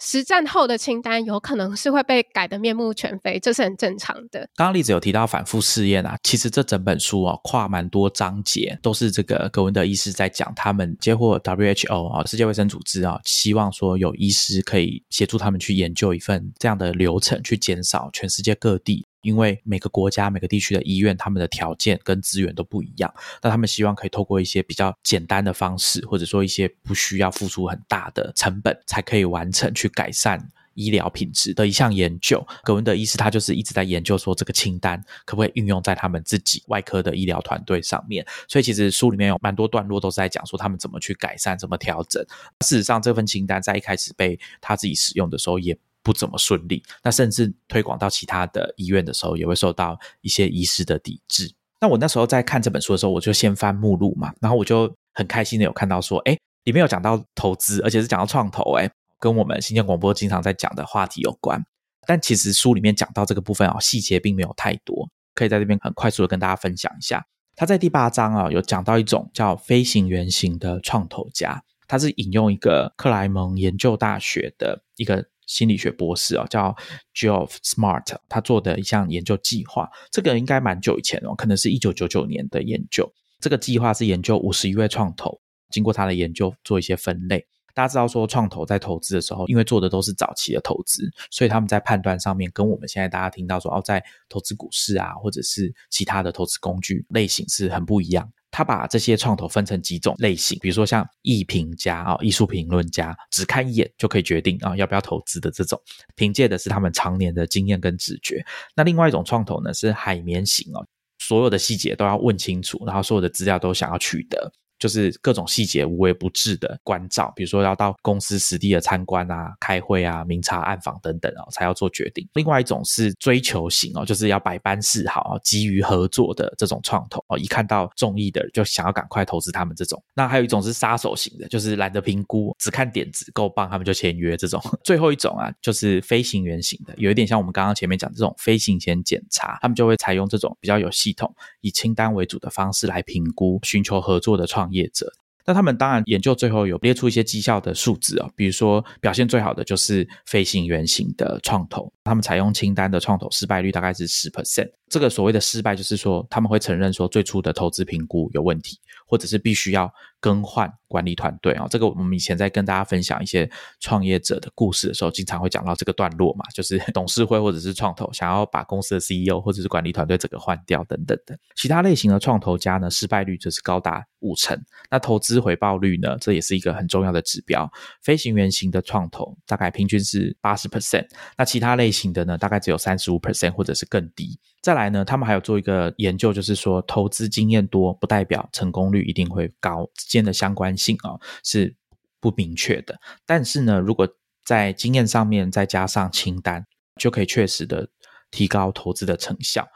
实战后的清单有可能是会被改得面目全非，这是很正常的。刚刚例子有提到反复试验啊，其实这整本书啊跨蛮多章节，都是这个格文德医师在讲他们接获 WHO 啊世界卫生组织啊，希望说有医师可以协助他们去研究一份这样的流程，去减少全世界各地。因为每个国家、每个地区的医院，他们的条件跟资源都不一样。那他们希望可以透过一些比较简单的方式，或者说一些不需要付出很大的成本，才可以完成去改善医疗品质的一项研究。葛文德医师他就是一直在研究说，这个清单可不可以运用在他们自己外科的医疗团队上面。所以其实书里面有蛮多段落都是在讲说他们怎么去改善、怎么调整。事实上，这份清单在一开始被他自己使用的时候也。不怎么顺利，那甚至推广到其他的医院的时候，也会受到一些医师的抵制。那我那时候在看这本书的时候，我就先翻目录嘛，然后我就很开心的有看到说，哎，里面有讲到投资，而且是讲到创投，哎，跟我们新建广播经常在讲的话题有关。但其实书里面讲到这个部分啊，细节并没有太多，可以在这边很快速的跟大家分享一下。他在第八章啊，有讲到一种叫飞行员型的创投家，他是引用一个克莱蒙研究大学的一个。心理学博士啊，叫 Geoff Smart，他做的一项研究计划，这个应该蛮久以前哦，可能是一九九九年的研究。这个计划是研究五十一位创投，经过他的研究做一些分类。大家知道说，创投在投资的时候，因为做的都是早期的投资，所以他们在判断上面跟我们现在大家听到说哦，在投资股市啊，或者是其他的投资工具类型是很不一样。他把这些创投分成几种类型，比如说像艺评家啊、艺术评论家，只看一眼就可以决定啊要不要投资的这种，凭借的是他们常年的经验跟直觉。那另外一种创投呢是海绵型哦，所有的细节都要问清楚，然后所有的资料都想要取得。就是各种细节无微不至的关照，比如说要到公司实地的参观啊、开会啊、明察暗访等等哦，才要做决定。另外一种是追求型哦，就是要百般示好、急于合作的这种创投哦，一看到中意的就想要赶快投资他们这种。那还有一种是杀手型的，就是懒得评估，只看点子够棒，他们就签约这种。最后一种啊，就是飞行员型的，有一点像我们刚刚前面讲这种飞行前检查，他们就会采用这种比较有系统、以清单为主的方式来评估，寻求合作的创。创业者，那他们当然研究最后有列出一些绩效的数字啊，比如说表现最好的就是飞行员型的创投，他们采用清单的创投失败率大概是十 percent。这个所谓的失败，就是说他们会承认说最初的投资评估有问题，或者是必须要更换管理团队啊。这个我们以前在跟大家分享一些创业者的故事的时候，经常会讲到这个段落嘛，就是董事会或者是创投想要把公司的 CEO 或者是管理团队整个换掉等等的。其他类型的创投家呢，失败率就是高达五成。那投资回报率呢，这也是一个很重要的指标。飞行员型的创投大概平均是八十 percent，那其他类型的呢，大概只有三十五 percent 或者是更低。再来呢，他们还有做一个研究，就是说投资经验多不代表成功率一定会高，之间的相关性啊是不明确的。但是呢，如果在经验上面再加上清单，就可以确实的提高投资的成效。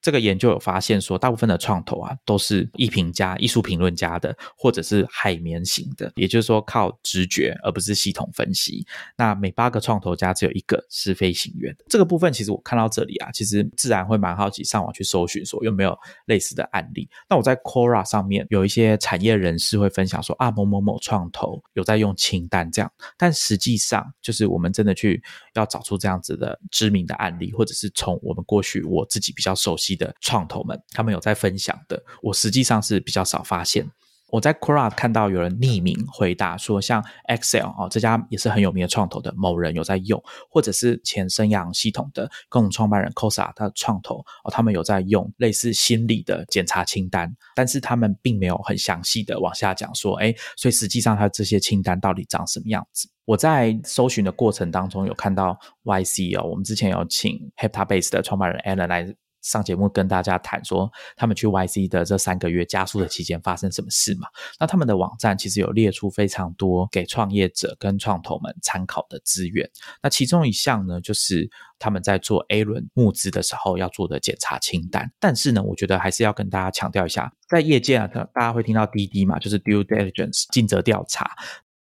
这个研究有发现说，大部分的创投啊都是艺评家、艺术评论家的，或者是海绵型的，也就是说靠直觉而不是系统分析。那每八个创投家只有一个是飞行员。这个部分其实我看到这里啊，其实自然会蛮好奇，上网去搜寻说有没有类似的案例。那我在 Quora 上面有一些产业人士会分享说啊，某某某创投有在用清单这样，但实际上就是我们真的去要找出这样子的知名的案例，或者是从我们过去我自己比较熟悉。的创投们，他们有在分享的，我实际上是比较少发现。我在 Quora 看到有人匿名回答说，像 Excel 哦，这家也是很有名的创投的某人有在用，或者是前生养系统的共同创办人 Kosa 他的创投哦，他们有在用类似心理的检查清单，但是他们并没有很详细的往下讲说，哎，所以实际上他这些清单到底长什么样子？我在搜寻的过程当中有看到 YC 哦，我们之前有请 Heptabase 的创办人 Alan 来。上节目跟大家谈说，他们去 YC 的这三个月加速的期间发生什么事嘛？那他们的网站其实有列出非常多给创业者跟创投们参考的资源。那其中一项呢，就是他们在做 A 轮募资的时候要做的检查清单。但是呢，我觉得还是要跟大家强调一下，在业界啊，大家会听到滴滴嘛，就是 due diligence 尽责调查，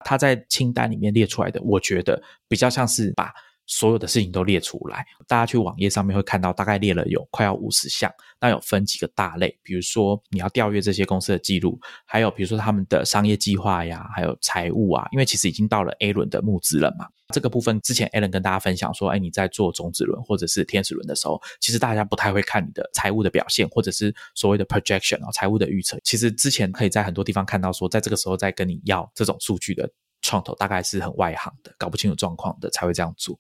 他在清单里面列出来的，我觉得比较像是把。所有的事情都列出来，大家去网页上面会看到，大概列了有快要五十项。那有分几个大类，比如说你要调阅这些公司的记录，还有比如说他们的商业计划呀，还有财务啊。因为其实已经到了 A 轮的募资了嘛。这个部分之前 Alan 跟大家分享说，哎，你在做种子轮或者是天使轮的时候，其实大家不太会看你的财务的表现，或者是所谓的 projection 啊，财务的预测。其实之前可以在很多地方看到说，在这个时候在跟你要这种数据的创投，大概是很外行的，搞不清楚状况的才会这样做。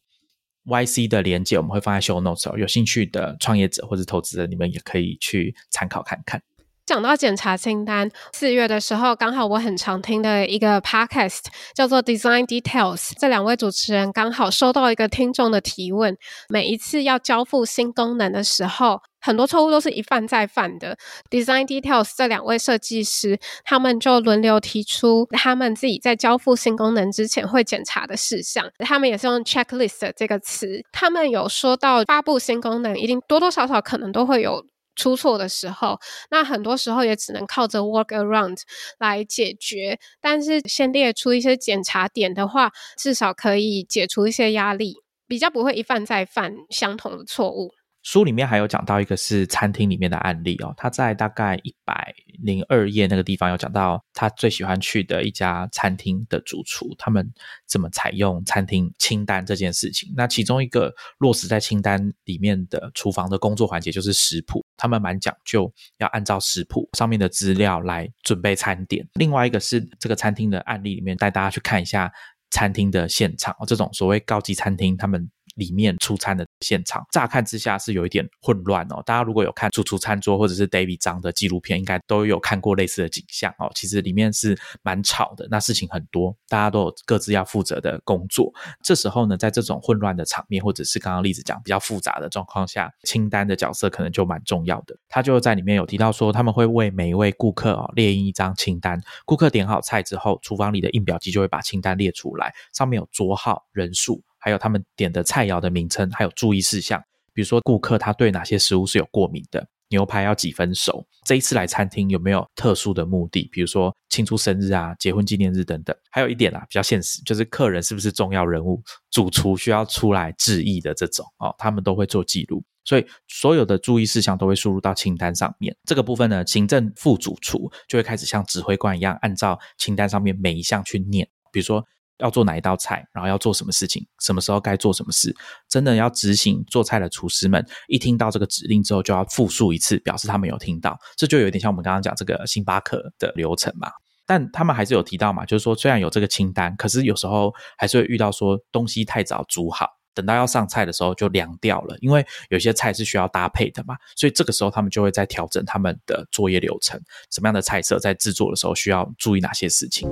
YC 的连接我们会放在 Show Notes 哦，有兴趣的创业者或者投资者，你们也可以去参考看看。讲到检查清单，四月的时候刚好我很常听的一个 podcast 叫做 Design Details，这两位主持人刚好收到一个听众的提问，每一次要交付新功能的时候，很多错误都是一犯再犯的。Design Details 这两位设计师，他们就轮流提出他们自己在交付新功能之前会检查的事项，他们也是用 checklist 这个词，他们有说到发布新功能，一定多多少少可能都会有。出错的时候，那很多时候也只能靠着 work around 来解决。但是先列出一些检查点的话，至少可以解除一些压力，比较不会一犯再犯相同的错误。书里面还有讲到一个是餐厅里面的案例哦，他在大概一百零二页那个地方有讲到他最喜欢去的一家餐厅的主厨，他们怎么采用餐厅清单这件事情。那其中一个落实在清单里面的厨房的工作环节就是食谱，他们蛮讲究要按照食谱上面的资料来准备餐点。另外一个是这个餐厅的案例里面带大家去看一下餐厅的现场，这种所谓高级餐厅他们。里面出餐的现场，乍看之下是有一点混乱哦。大家如果有看《主厨餐桌》或者是 David 张的纪录片，应该都有看过类似的景象哦。其实里面是蛮吵的，那事情很多，大家都有各自要负责的工作。这时候呢，在这种混乱的场面，或者是刚刚例子讲比较复杂的状况下，清单的角色可能就蛮重要的。他就在里面有提到说，他们会为每一位顾客哦列印一张清单。顾客点好菜之后，厨房里的印表机就会把清单列出来，上面有桌号、人数。还有他们点的菜肴的名称，还有注意事项，比如说顾客他对哪些食物是有过敏的，牛排要几分熟，这一次来餐厅有没有特殊的目的，比如说庆祝生日啊、结婚纪念日等等。还有一点啊，比较现实，就是客人是不是重要人物，主厨需要出来致意的这种哦，他们都会做记录，所以所有的注意事项都会输入到清单上面。这个部分呢，行政副主厨就会开始像指挥官一样，按照清单上面每一项去念，比如说。要做哪一道菜，然后要做什么事情，什么时候该做什么事，真的要执行做菜的厨师们一听到这个指令之后，就要复述一次，表示他们有听到。这就有点像我们刚刚讲这个星巴克的流程嘛。但他们还是有提到嘛，就是说虽然有这个清单，可是有时候还是会遇到说东西太早煮好，等到要上菜的时候就凉掉了，因为有些菜是需要搭配的嘛，所以这个时候他们就会在调整他们的作业流程，什么样的菜色在制作的时候需要注意哪些事情。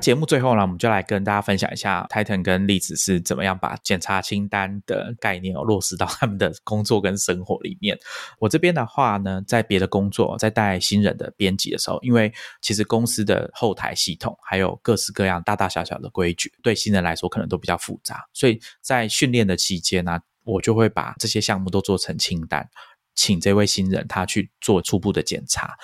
节目最后呢，我们就来跟大家分享一下 Titan 跟栗子是怎么样把检查清单的概念哦落实到他们的工作跟生活里面。我这边的话呢，在别的工作在带新人的编辑的时候，因为其实公司的后台系统还有各式各样大大小小的规矩，对新人来说可能都比较复杂，所以在训练的期间呢，我就会把这些项目都做成清单，请这位新人他去做初步的检查，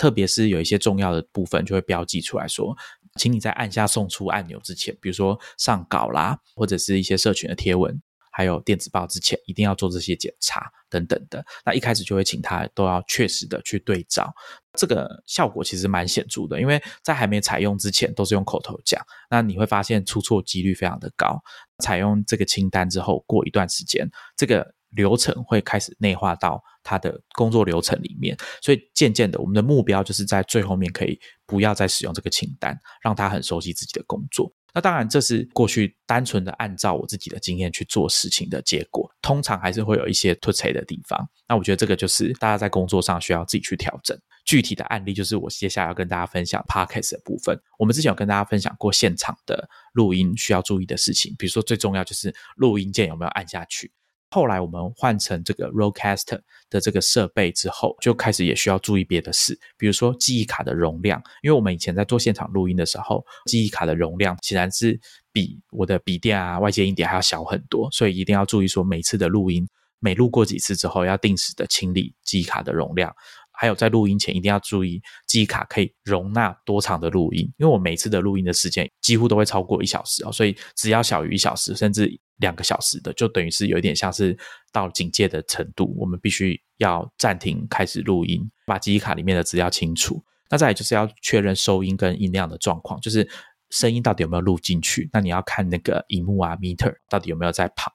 特别是有一些重要的部分就会标记出来说。请你在按下送出按钮之前，比如说上稿啦，或者是一些社群的贴文，还有电子报之前，一定要做这些检查等等的。那一开始就会请他都要确实的去对照，这个效果其实蛮显著的。因为在还没采用之前都是用口头讲，那你会发现出错几率非常的高。采用这个清单之后，过一段时间，这个。流程会开始内化到他的工作流程里面，所以渐渐的，我们的目标就是在最后面可以不要再使用这个清单，让他很熟悉自己的工作。那当然，这是过去单纯的按照我自己的经验去做事情的结果，通常还是会有一些突锤的地方。那我觉得这个就是大家在工作上需要自己去调整。具体的案例就是我接下来要跟大家分享 podcast 的部分。我们之前有跟大家分享过现场的录音需要注意的事情，比如说最重要就是录音键有没有按下去。后来我们换成这个 Rodecaster 的这个设备之后，就开始也需要注意别的事，比如说记忆卡的容量。因为我们以前在做现场录音的时候，记忆卡的容量显然是比我的笔电啊、外接音碟还要小很多，所以一定要注意说每次的录音，每录过几次之后，要定时的清理记忆卡的容量。还有在录音前一定要注意记忆卡可以容纳多长的录音，因为我每次的录音的时间几乎都会超过一小时哦，所以只要小于一小时，甚至两个小时的，就等于是有一点像是到警戒的程度，我们必须要暂停开始录音，把记忆卡里面的资料清除。那再来就是要确认收音跟音量的状况，就是声音到底有没有录进去。那你要看那个荧幕啊，meter 到底有没有在跑。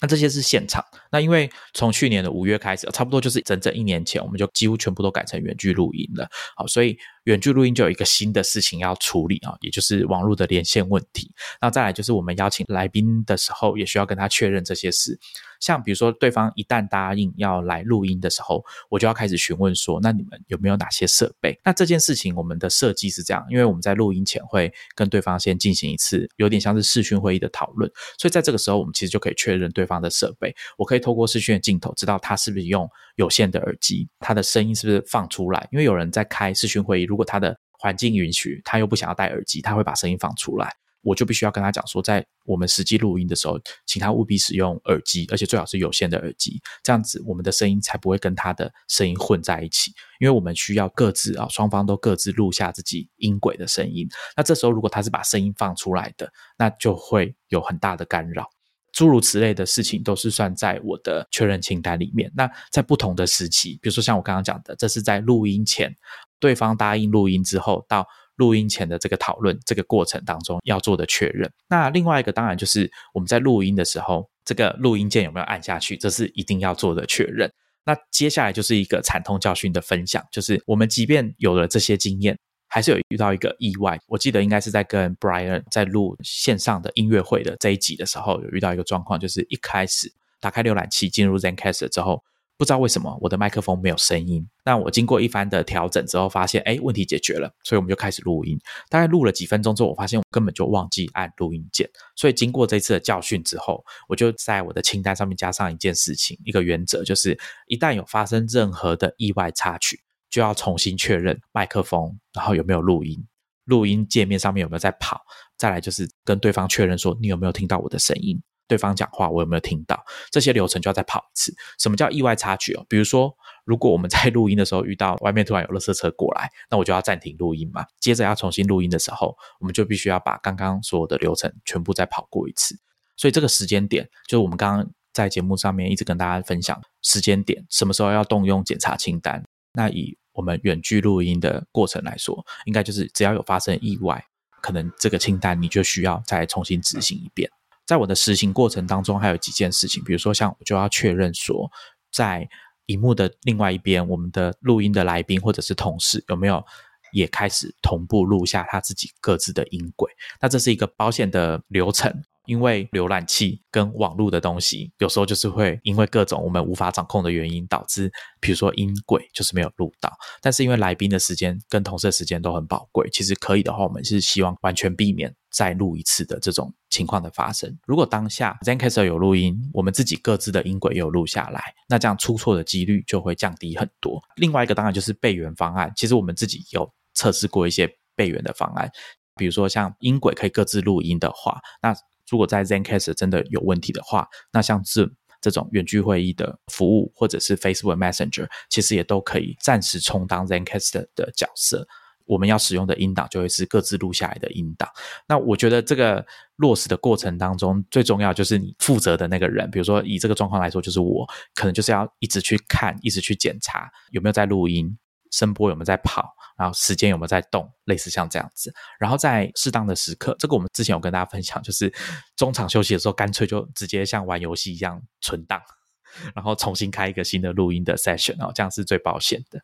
那这些是现场。那因为从去年的五月开始，差不多就是整整一年前，我们就几乎全部都改成原剧录音了。好，所以远距录音就有一个新的事情要处理啊，也就是网络的连线问题。那再来就是我们邀请来宾的时候，也需要跟他确认这些事。像比如说，对方一旦答应要来录音的时候，我就要开始询问说，那你们有没有哪些设备？那这件事情我们的设计是这样，因为我们在录音前会跟对方先进行一次有点像是视讯会议的讨论，所以在这个时候，我们其实就可以确认对方的设备。我可以透过视讯的镜头知道他是不是用有线的耳机，他的声音是不是放出来。因为有人在开视讯会议录，如果他的环境允许，他又不想要戴耳机，他会把声音放出来。我就必须要跟他讲说，在我们实际录音的时候，请他务必使用耳机，而且最好是有线的耳机，这样子我们的声音才不会跟他的声音混在一起。因为我们需要各自啊，双方都各自录下自己音轨的声音。那这时候如果他是把声音放出来的，那就会有很大的干扰。诸如此类的事情都是算在我的确认清单里面。那在不同的时期，比如说像我刚刚讲的，这是在录音前，对方答应录音之后到。录音前的这个讨论，这个过程当中要做的确认。那另外一个当然就是我们在录音的时候，这个录音键有没有按下去，这是一定要做的确认。那接下来就是一个惨痛教训的分享，就是我们即便有了这些经验，还是有遇到一个意外。我记得应该是在跟 Brian 在录线上的音乐会的这一集的时候，有遇到一个状况，就是一开始打开浏览器进入 zencastr 之后。不知道为什么我的麦克风没有声音，那我经过一番的调整之后，发现哎问题解决了，所以我们就开始录音。大概录了几分钟之后，我发现我根本就忘记按录音键。所以经过这次的教训之后，我就在我的清单上面加上一件事情，一个原则就是，一旦有发生任何的意外插曲，就要重新确认麦克风，然后有没有录音，录音界面上面有没有在跑。再来就是跟对方确认说，你有没有听到我的声音。对方讲话，我有没有听到？这些流程就要再跑一次。什么叫意外插曲哦？比如说，如果我们在录音的时候遇到外面突然有垃圾车过来，那我就要暂停录音嘛。接着要重新录音的时候，我们就必须要把刚刚所有的流程全部再跑过一次。所以这个时间点，就是我们刚刚在节目上面一直跟大家分享时间点，什么时候要动用检查清单？那以我们远距录音的过程来说，应该就是只要有发生意外，可能这个清单你就需要再重新执行一遍。在我的实行过程当中，还有几件事情，比如说像我就要确认说，在荧幕的另外一边，我们的录音的来宾或者是同事有没有也开始同步录下他自己各自的音轨。那这是一个保险的流程。因为浏览器跟网络的东西，有时候就是会因为各种我们无法掌控的原因，导致比如说音轨就是没有录到。但是因为来宾的时间跟同事的时间都很宝贵，其实可以的话，我们是希望完全避免再录一次的这种情况的发生。如果当下 Zencaster 有录音，我们自己各自的音轨有录下来，那这样出错的几率就会降低很多。另外一个当然就是备援方案，其实我们自己有测试过一些备援的方案，比如说像音轨可以各自录音的话，那如果在 ZenCast 真的有问题的话，那像这这种远距会议的服务，或者是 Facebook Messenger，其实也都可以暂时充当 ZenCast 的角色。我们要使用的音档就会是各自录下来的音档。那我觉得这个落实的过程当中，最重要就是你负责的那个人，比如说以这个状况来说，就是我，可能就是要一直去看，一直去检查有没有在录音。声波有没有在跑？然后时间有没有在动？类似像这样子，然后在适当的时刻，这个我们之前有跟大家分享，就是中场休息的时候，干脆就直接像玩游戏一样存档，然后重新开一个新的录音的 session，然后这样是最保险的。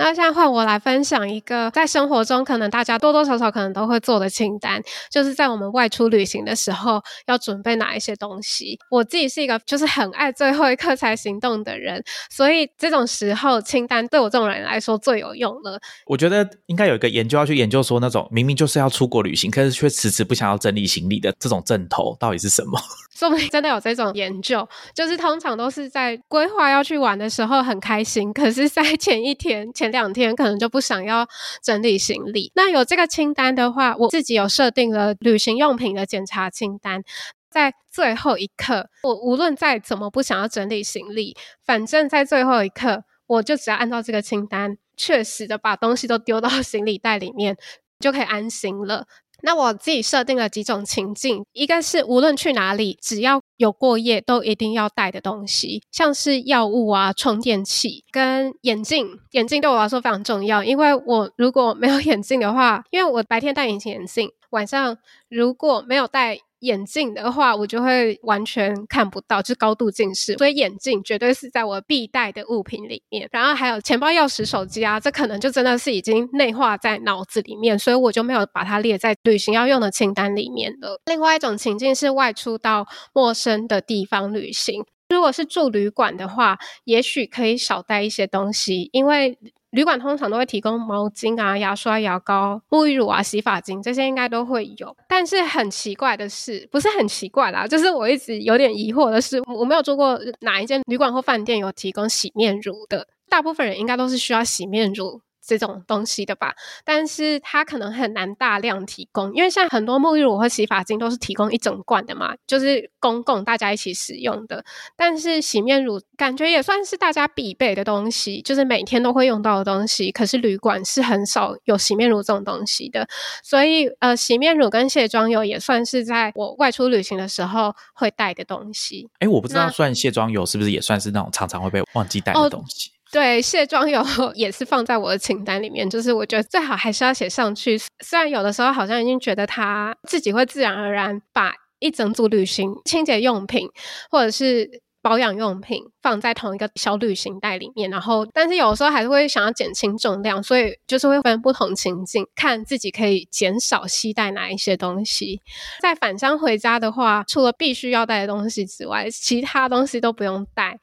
那现在换我来分享一个在生活中可能大家多多少少可能都会做的清单，就是在我们外出旅行的时候要准备哪一些东西。我自己是一个就是很爱最后一刻才行动的人，所以这种时候清单对我这种人来说最有用了。我觉得应该有一个研究要去研究说，那种明明就是要出国旅行，可是却迟迟不想要整理行李的这种阵头到底是什么？说不定真的有这种研究，就是通常都是在规划要去玩的时候很开心，可是在前一天前。两天可能就不想要整理行李。那有这个清单的话，我自己有设定了旅行用品的检查清单。在最后一刻，我无论再怎么不想要整理行李，反正在最后一刻，我就只要按照这个清单，确实的把东西都丢到行李袋里面，就可以安心了。那我自己设定了几种情境，一个是无论去哪里，只要有过夜都一定要带的东西，像是药物啊、充电器跟眼镜。眼镜对我来说非常重要，因为我如果没有眼镜的话，因为我白天戴隐形眼镜，晚上如果没有戴眼镜的话，我就会完全看不到，就是高度近视，所以眼镜绝对是在我必带的物品里面。然后还有钱包、钥匙、手机啊，这可能就真的是已经内化在脑子里面，所以我就没有把它列在旅行要用的清单里面了。另外一种情境是外出到陌生的地方旅行，如果是住旅馆的话，也许可以少带一些东西，因为。旅馆通常都会提供毛巾啊、牙刷、牙膏、沐浴乳啊、洗发精，这些应该都会有。但是很奇怪的是，不是很奇怪啦，就是我一直有点疑惑的是，我没有做过哪一间旅馆或饭店有提供洗面乳的。大部分人应该都是需要洗面乳。这种东西的吧，但是它可能很难大量提供，因为像很多沐浴乳和洗发精都是提供一整罐的嘛，就是公共大家一起使用的。但是洗面乳感觉也算是大家必备的东西，就是每天都会用到的东西。可是旅馆是很少有洗面乳这种东西的，所以呃，洗面乳跟卸妆油也算是在我外出旅行的时候会带的东西。哎，我不知道算卸妆油是不是也算是那种常常会被忘记带的东西。对，卸妆油 也是放在我的清单里面，就是我觉得最好还是要写上去。虽然有的时候好像已经觉得它自己会自然而然把一整组旅行清洁用品或者是保养用品放在同一个小旅行袋里面，然后但是有时候还是会想要减轻重量，所以就是会分不同情境，看自己可以减少携带哪一些东西。在返乡回家的话，除了必须要带的东西之外，其他东西都不用带。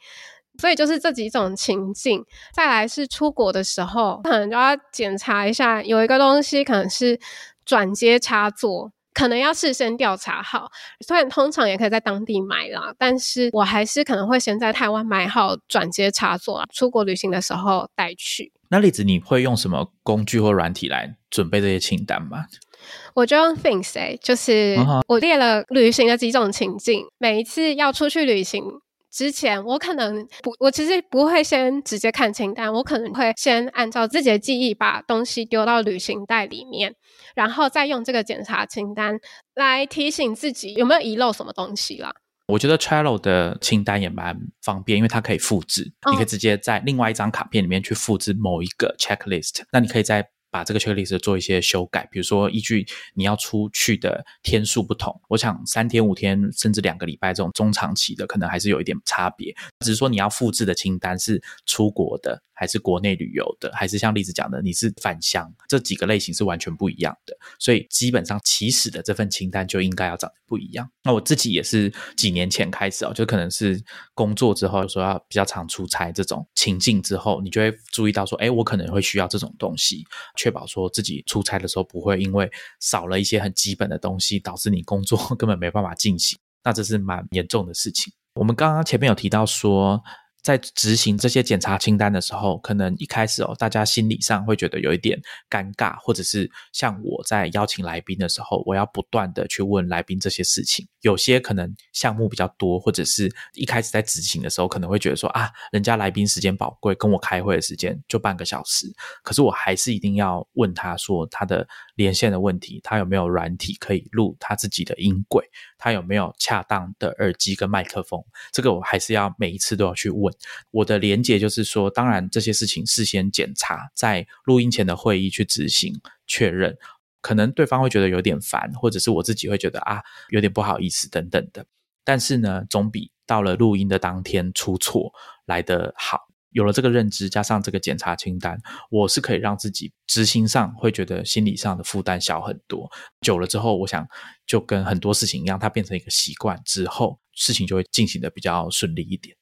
所以就是这几种情境，再来是出国的时候，可能就要检查一下，有一个东西可能是转接插座，可能要事先调查好。虽然通常也可以在当地买啦，但是我还是可能会先在台湾买好转接插座，出国旅行的时候带去。那例子你会用什么工具或软体来准备这些清单吗？我就用 Things，就是我列了旅行的几种情境，每一次要出去旅行。之前我可能不，我其实不会先直接看清单，我可能会先按照自己的记忆把东西丢到旅行袋里面，然后再用这个检查清单来提醒自己有没有遗漏什么东西啦。我觉得 Trello 的清单也蛮方便，因为它可以复制，你可以直接在另外一张卡片里面去复制某一个 checklist，那你可以在。把这个 checklist 做一些修改，比如说依据你要出去的天数不同，我想三天、五天甚至两个礼拜这种中长期的，可能还是有一点差别。只是说你要复制的清单是出国的。还是国内旅游的，还是像例子讲的，你是返乡，这几个类型是完全不一样的。所以基本上起始的这份清单就应该要长得不一样。那我自己也是几年前开始哦，就可能是工作之后，说要比较常出差这种情境之后，你就会注意到说，哎，我可能会需要这种东西，确保说自己出差的时候不会因为少了一些很基本的东西，导致你工作 根本没办法进行。那这是蛮严重的事情。我们刚刚前面有提到说。在执行这些检查清单的时候，可能一开始哦，大家心理上会觉得有一点尴尬，或者是像我在邀请来宾的时候，我要不断的去问来宾这些事情。有些可能项目比较多，或者是一开始在执行的时候，可能会觉得说啊，人家来宾时间宝贵，跟我开会的时间就半个小时，可是我还是一定要问他说他的连线的问题，他有没有软体可以录他自己的音轨，他有没有恰当的耳机跟麦克风，这个我还是要每一次都要去问。我的连结就是说，当然这些事情事先检查，在录音前的会议去执行确认，可能对方会觉得有点烦，或者是我自己会觉得啊有点不好意思等等的。但是呢，总比到了录音的当天出错来得好。有了这个认知，加上这个检查清单，我是可以让自己执行上会觉得心理上的负担小很多。久了之后，我想就跟很多事情一样，它变成一个习惯之后，事情就会进行的比较顺利一点。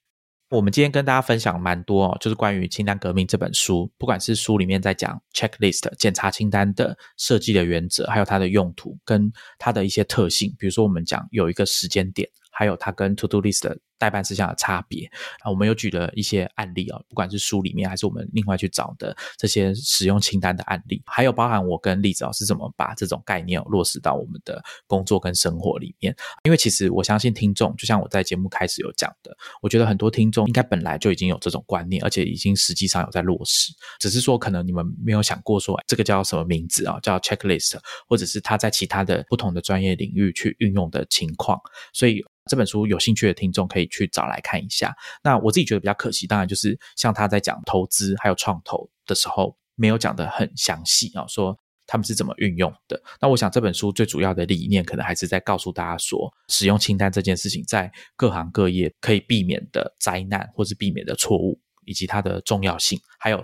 我们今天跟大家分享蛮多哦，就是关于《清单革命》这本书，不管是书里面在讲 checklist 检查清单的设计的原则，还有它的用途跟它的一些特性，比如说我们讲有一个时间点，还有它跟 to do list。代办事项的差别啊，我们有举了一些案例啊，不管是书里面还是我们另外去找的这些使用清单的案例，还有包含我跟栗子老师怎么把这种概念落实到我们的工作跟生活里面。因为其实我相信听众，就像我在节目开始有讲的，我觉得很多听众应该本来就已经有这种观念，而且已经实际上有在落实，只是说可能你们没有想过说这个叫什么名字啊，叫 checklist，或者是他在其他的不同的专业领域去运用的情况，所以。这本书有兴趣的听众可以去找来看一下。那我自己觉得比较可惜，当然就是像他在讲投资还有创投的时候，没有讲得很详细啊，说他们是怎么运用的。那我想这本书最主要的理念，可能还是在告诉大家说，使用清单这件事情，在各行各业可以避免的灾难，或是避免的错误，以及它的重要性，还有。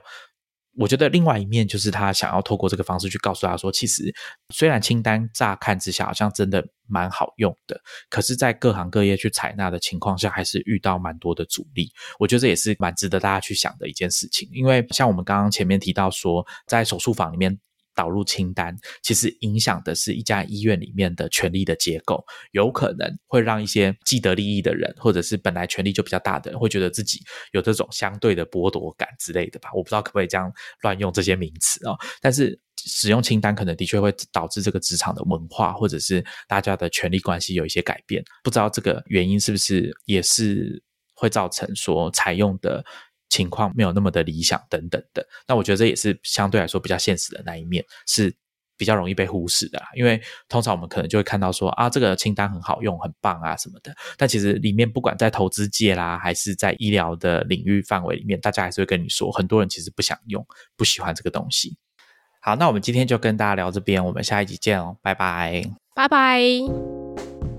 我觉得另外一面就是他想要透过这个方式去告诉他说，其实虽然清单乍看之下好像真的蛮好用的，可是，在各行各业去采纳的情况下，还是遇到蛮多的阻力。我觉得这也是蛮值得大家去想的一件事情，因为像我们刚刚前面提到说，在手术房里面。导入清单，其实影响的是一家医院里面的权力的结构，有可能会让一些既得利益的人，或者是本来权力就比较大的人，会觉得自己有这种相对的剥夺感之类的吧。我不知道可不可以这样乱用这些名词哦。但是使用清单，可能的确会导致这个职场的文化，或者是大家的权力关系有一些改变。不知道这个原因是不是也是会造成说采用的。情况没有那么的理想，等等的。那我觉得这也是相对来说比较现实的那一面，是比较容易被忽视的。因为通常我们可能就会看到说啊，这个清单很好用，很棒啊什么的。但其实里面不管在投资界啦，还是在医疗的领域范围里面，大家还是会跟你说，很多人其实不想用，不喜欢这个东西。好，那我们今天就跟大家聊这边，我们下一集见哦，拜拜，拜拜。